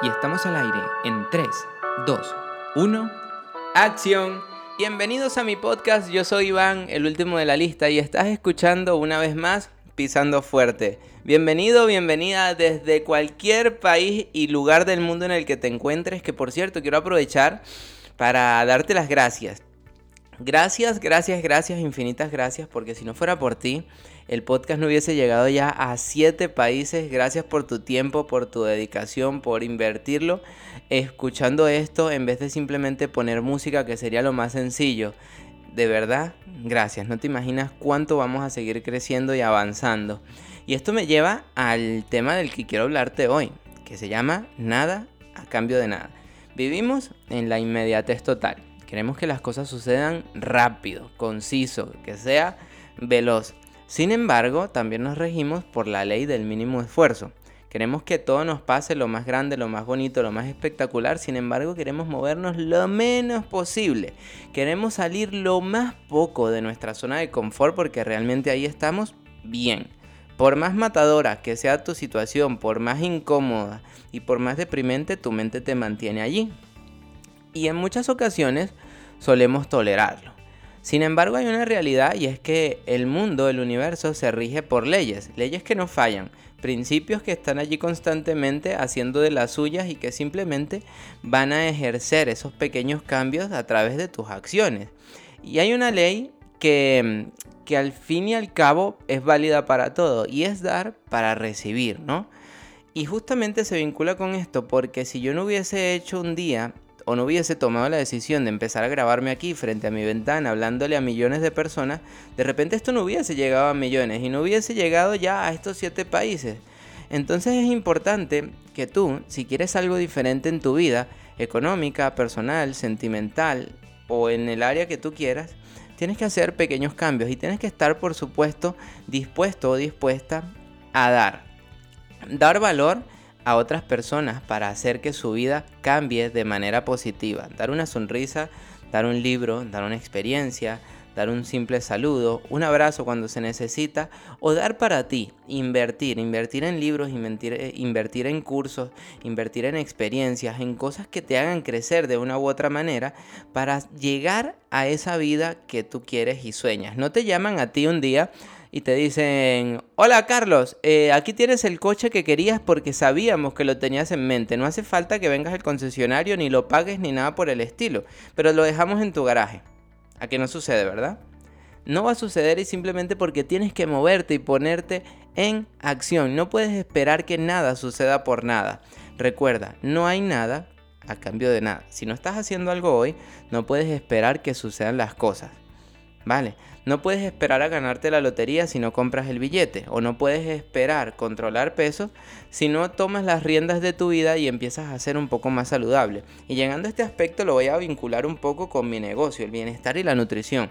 Y estamos al aire en 3, 2, 1. ¡Acción! Bienvenidos a mi podcast, yo soy Iván, el último de la lista, y estás escuchando una vez más Pisando Fuerte. Bienvenido, bienvenida desde cualquier país y lugar del mundo en el que te encuentres, que por cierto quiero aprovechar para darte las gracias. Gracias, gracias, gracias, infinitas gracias, porque si no fuera por ti, el podcast no hubiese llegado ya a siete países. Gracias por tu tiempo, por tu dedicación, por invertirlo escuchando esto en vez de simplemente poner música, que sería lo más sencillo. De verdad, gracias. No te imaginas cuánto vamos a seguir creciendo y avanzando. Y esto me lleva al tema del que quiero hablarte hoy, que se llama nada a cambio de nada. Vivimos en la inmediatez total. Queremos que las cosas sucedan rápido, conciso, que sea veloz. Sin embargo, también nos regimos por la ley del mínimo esfuerzo. Queremos que todo nos pase lo más grande, lo más bonito, lo más espectacular. Sin embargo, queremos movernos lo menos posible. Queremos salir lo más poco de nuestra zona de confort porque realmente ahí estamos bien. Por más matadora que sea tu situación, por más incómoda y por más deprimente, tu mente te mantiene allí. Y en muchas ocasiones solemos tolerarlo. Sin embargo, hay una realidad y es que el mundo, el universo, se rige por leyes, leyes que no fallan, principios que están allí constantemente haciendo de las suyas y que simplemente van a ejercer esos pequeños cambios a través de tus acciones. Y hay una ley que, que al fin y al cabo es válida para todo y es dar para recibir, ¿no? Y justamente se vincula con esto porque si yo no hubiese hecho un día o no hubiese tomado la decisión de empezar a grabarme aquí frente a mi ventana hablándole a millones de personas, de repente esto no hubiese llegado a millones y no hubiese llegado ya a estos siete países. Entonces es importante que tú, si quieres algo diferente en tu vida, económica, personal, sentimental o en el área que tú quieras, tienes que hacer pequeños cambios y tienes que estar, por supuesto, dispuesto o dispuesta a dar. Dar valor a otras personas para hacer que su vida cambie de manera positiva. Dar una sonrisa, dar un libro, dar una experiencia, dar un simple saludo, un abrazo cuando se necesita o dar para ti, invertir, invertir en libros, invertir, eh, invertir en cursos, invertir en experiencias, en cosas que te hagan crecer de una u otra manera para llegar a esa vida que tú quieres y sueñas. No te llaman a ti un día y te dicen, hola Carlos, eh, aquí tienes el coche que querías porque sabíamos que lo tenías en mente. No hace falta que vengas al concesionario ni lo pagues ni nada por el estilo, pero lo dejamos en tu garaje. A que no sucede, ¿verdad? No va a suceder y simplemente porque tienes que moverte y ponerte en acción. No puedes esperar que nada suceda por nada. Recuerda, no hay nada a cambio de nada. Si no estás haciendo algo hoy, no puedes esperar que sucedan las cosas. ¿Vale? No puedes esperar a ganarte la lotería si no compras el billete. O no puedes esperar controlar pesos si no tomas las riendas de tu vida y empiezas a ser un poco más saludable. Y llegando a este aspecto lo voy a vincular un poco con mi negocio, el bienestar y la nutrición.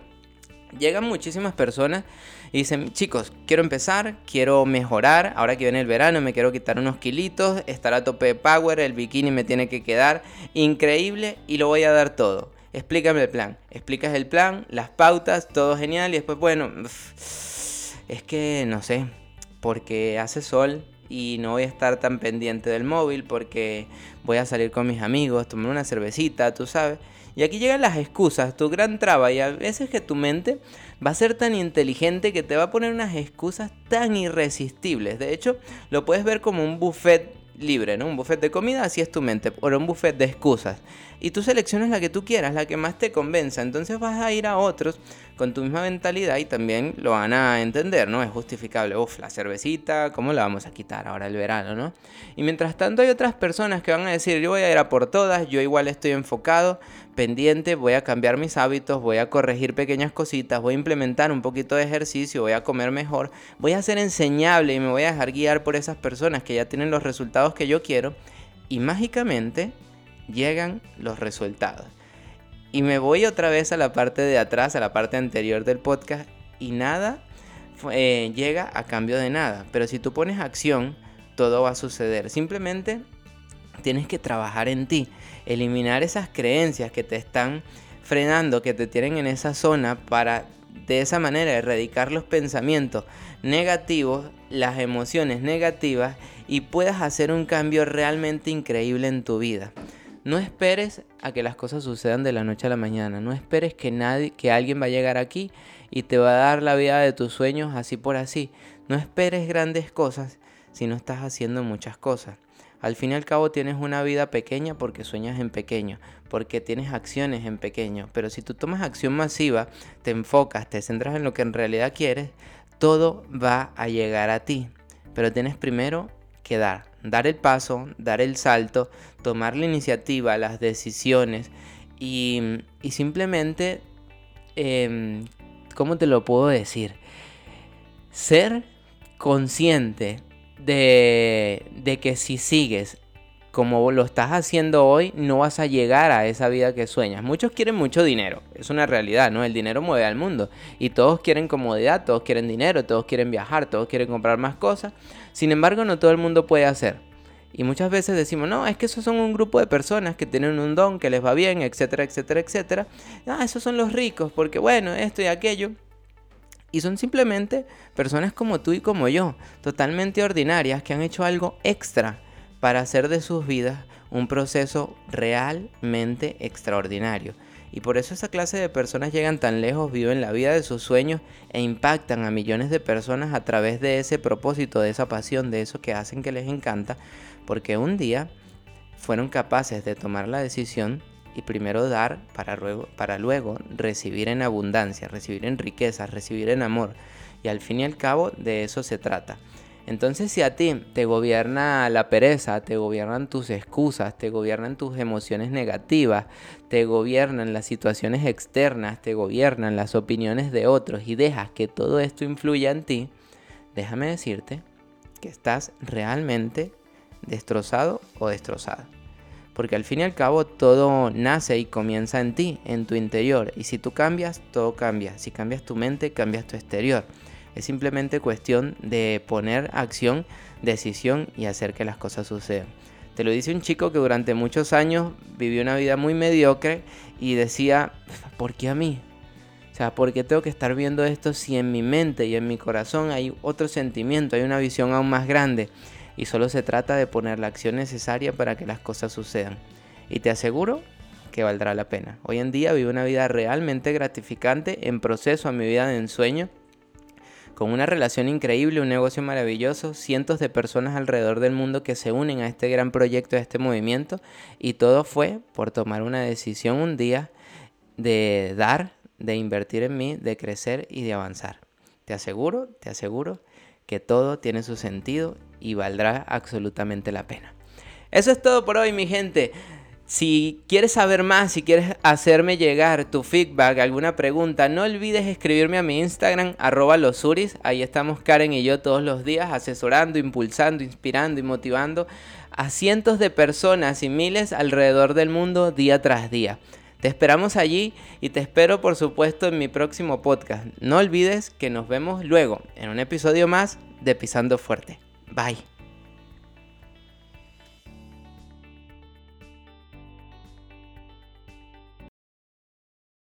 Llegan muchísimas personas y dicen, chicos, quiero empezar, quiero mejorar, ahora que viene el verano me quiero quitar unos kilitos, estar a tope de power, el bikini me tiene que quedar increíble y lo voy a dar todo explícame el plan. Explicas el plan, las pautas, todo genial y después, bueno, es que no sé, porque hace sol y no voy a estar tan pendiente del móvil porque voy a salir con mis amigos, tomar una cervecita, tú sabes. Y aquí llegan las excusas, tu gran traba y a veces que tu mente va a ser tan inteligente que te va a poner unas excusas tan irresistibles. De hecho, lo puedes ver como un buffet libre, ¿no? Un buffet de comida, así es tu mente, o un buffet de excusas. Y tú seleccionas la que tú quieras, la que más te convenza. Entonces vas a ir a otros con tu misma mentalidad y también lo van a entender, ¿no? Es justificable. Uf, la cervecita, ¿cómo la vamos a quitar ahora el verano, ¿no? Y mientras tanto hay otras personas que van a decir, yo voy a ir a por todas, yo igual estoy enfocado, pendiente, voy a cambiar mis hábitos, voy a corregir pequeñas cositas, voy a implementar un poquito de ejercicio, voy a comer mejor, voy a ser enseñable y me voy a dejar guiar por esas personas que ya tienen los resultados que yo quiero y mágicamente llegan los resultados. Y me voy otra vez a la parte de atrás, a la parte anterior del podcast y nada eh, llega a cambio de nada. Pero si tú pones acción, todo va a suceder. Simplemente tienes que trabajar en ti, eliminar esas creencias que te están frenando, que te tienen en esa zona para de esa manera, erradicar los pensamientos negativos, las emociones negativas y puedas hacer un cambio realmente increíble en tu vida. No esperes a que las cosas sucedan de la noche a la mañana. No esperes que nadie, que alguien va a llegar aquí y te va a dar la vida de tus sueños así por así. No esperes grandes cosas si no estás haciendo muchas cosas. Al fin y al cabo tienes una vida pequeña porque sueñas en pequeño, porque tienes acciones en pequeño. Pero si tú tomas acción masiva, te enfocas, te centras en lo que en realidad quieres, todo va a llegar a ti. Pero tienes primero que dar, dar el paso, dar el salto, tomar la iniciativa, las decisiones y, simplemente, em, ¿cómo te lo puedo decir? Ser consciente de, que si sigues como lo estás haciendo hoy, no vas a llegar a esa vida que sueñas. Muchos quieren mucho dinero, es una realidad, ¿no? El dinero mueve al mundo y todos quieren comodidad, todos quieren dinero, todos quieren viajar, todos quieren comprar más cosas. Sin embargo, no todo el mundo puede hacer. Y muchas veces decimos, no, es que esos son un grupo de personas que tienen un don, que les va bien, etcétera, etcétera, etcétera. Ah, esos son los ricos, porque bueno, esto y aquello. Y son simplemente personas como tú y como yo, totalmente ordinarias, que han hecho algo extra para hacer de sus vidas un proceso realmente extraordinario. Y por eso esa clase de personas llegan tan lejos, viven la vida de sus sueños e impactan a millones de personas a través de ese propósito, de esa pasión, de eso que hacen que les encanta, porque un día fueron capaces de tomar la decisión y primero dar para luego, para luego recibir en abundancia, recibir en riqueza, recibir en amor. Y al fin y al cabo de eso se trata. Entonces si a ti te gobierna la pereza, te gobiernan tus excusas, te gobiernan tus emociones negativas, te gobiernan las situaciones externas, te gobiernan las opiniones de otros y dejas que todo esto influya en ti, déjame decirte que estás realmente destrozado o destrozada. Porque al fin y al cabo todo nace y comienza en ti, en tu interior. Y si tú cambias, todo cambia. Si cambias tu mente, cambias tu exterior. Es simplemente cuestión de poner acción, decisión y hacer que las cosas sucedan. Te lo dice un chico que durante muchos años vivió una vida muy mediocre y decía, ¿por qué a mí? O sea, ¿por qué tengo que estar viendo esto si en mi mente y en mi corazón hay otro sentimiento, hay una visión aún más grande? Y solo se trata de poner la acción necesaria para que las cosas sucedan. Y te aseguro que valdrá la pena. Hoy en día vivo una vida realmente gratificante, en proceso a mi vida de ensueño, con una relación increíble, un negocio maravilloso, cientos de personas alrededor del mundo que se unen a este gran proyecto, a este movimiento, y todo fue por tomar una decisión un día de dar, de invertir en mí, de crecer y de avanzar. Te aseguro, te aseguro que todo tiene su sentido y valdrá absolutamente la pena. Eso es todo por hoy, mi gente. Si quieres saber más, si quieres hacerme llegar tu feedback, alguna pregunta, no olvides escribirme a mi Instagram, arroba losuris. Ahí estamos Karen y yo todos los días asesorando, impulsando, inspirando y motivando a cientos de personas y miles alrededor del mundo día tras día. Te esperamos allí y te espero por supuesto en mi próximo podcast. No olvides que nos vemos luego en un episodio más de Pisando Fuerte. Bye.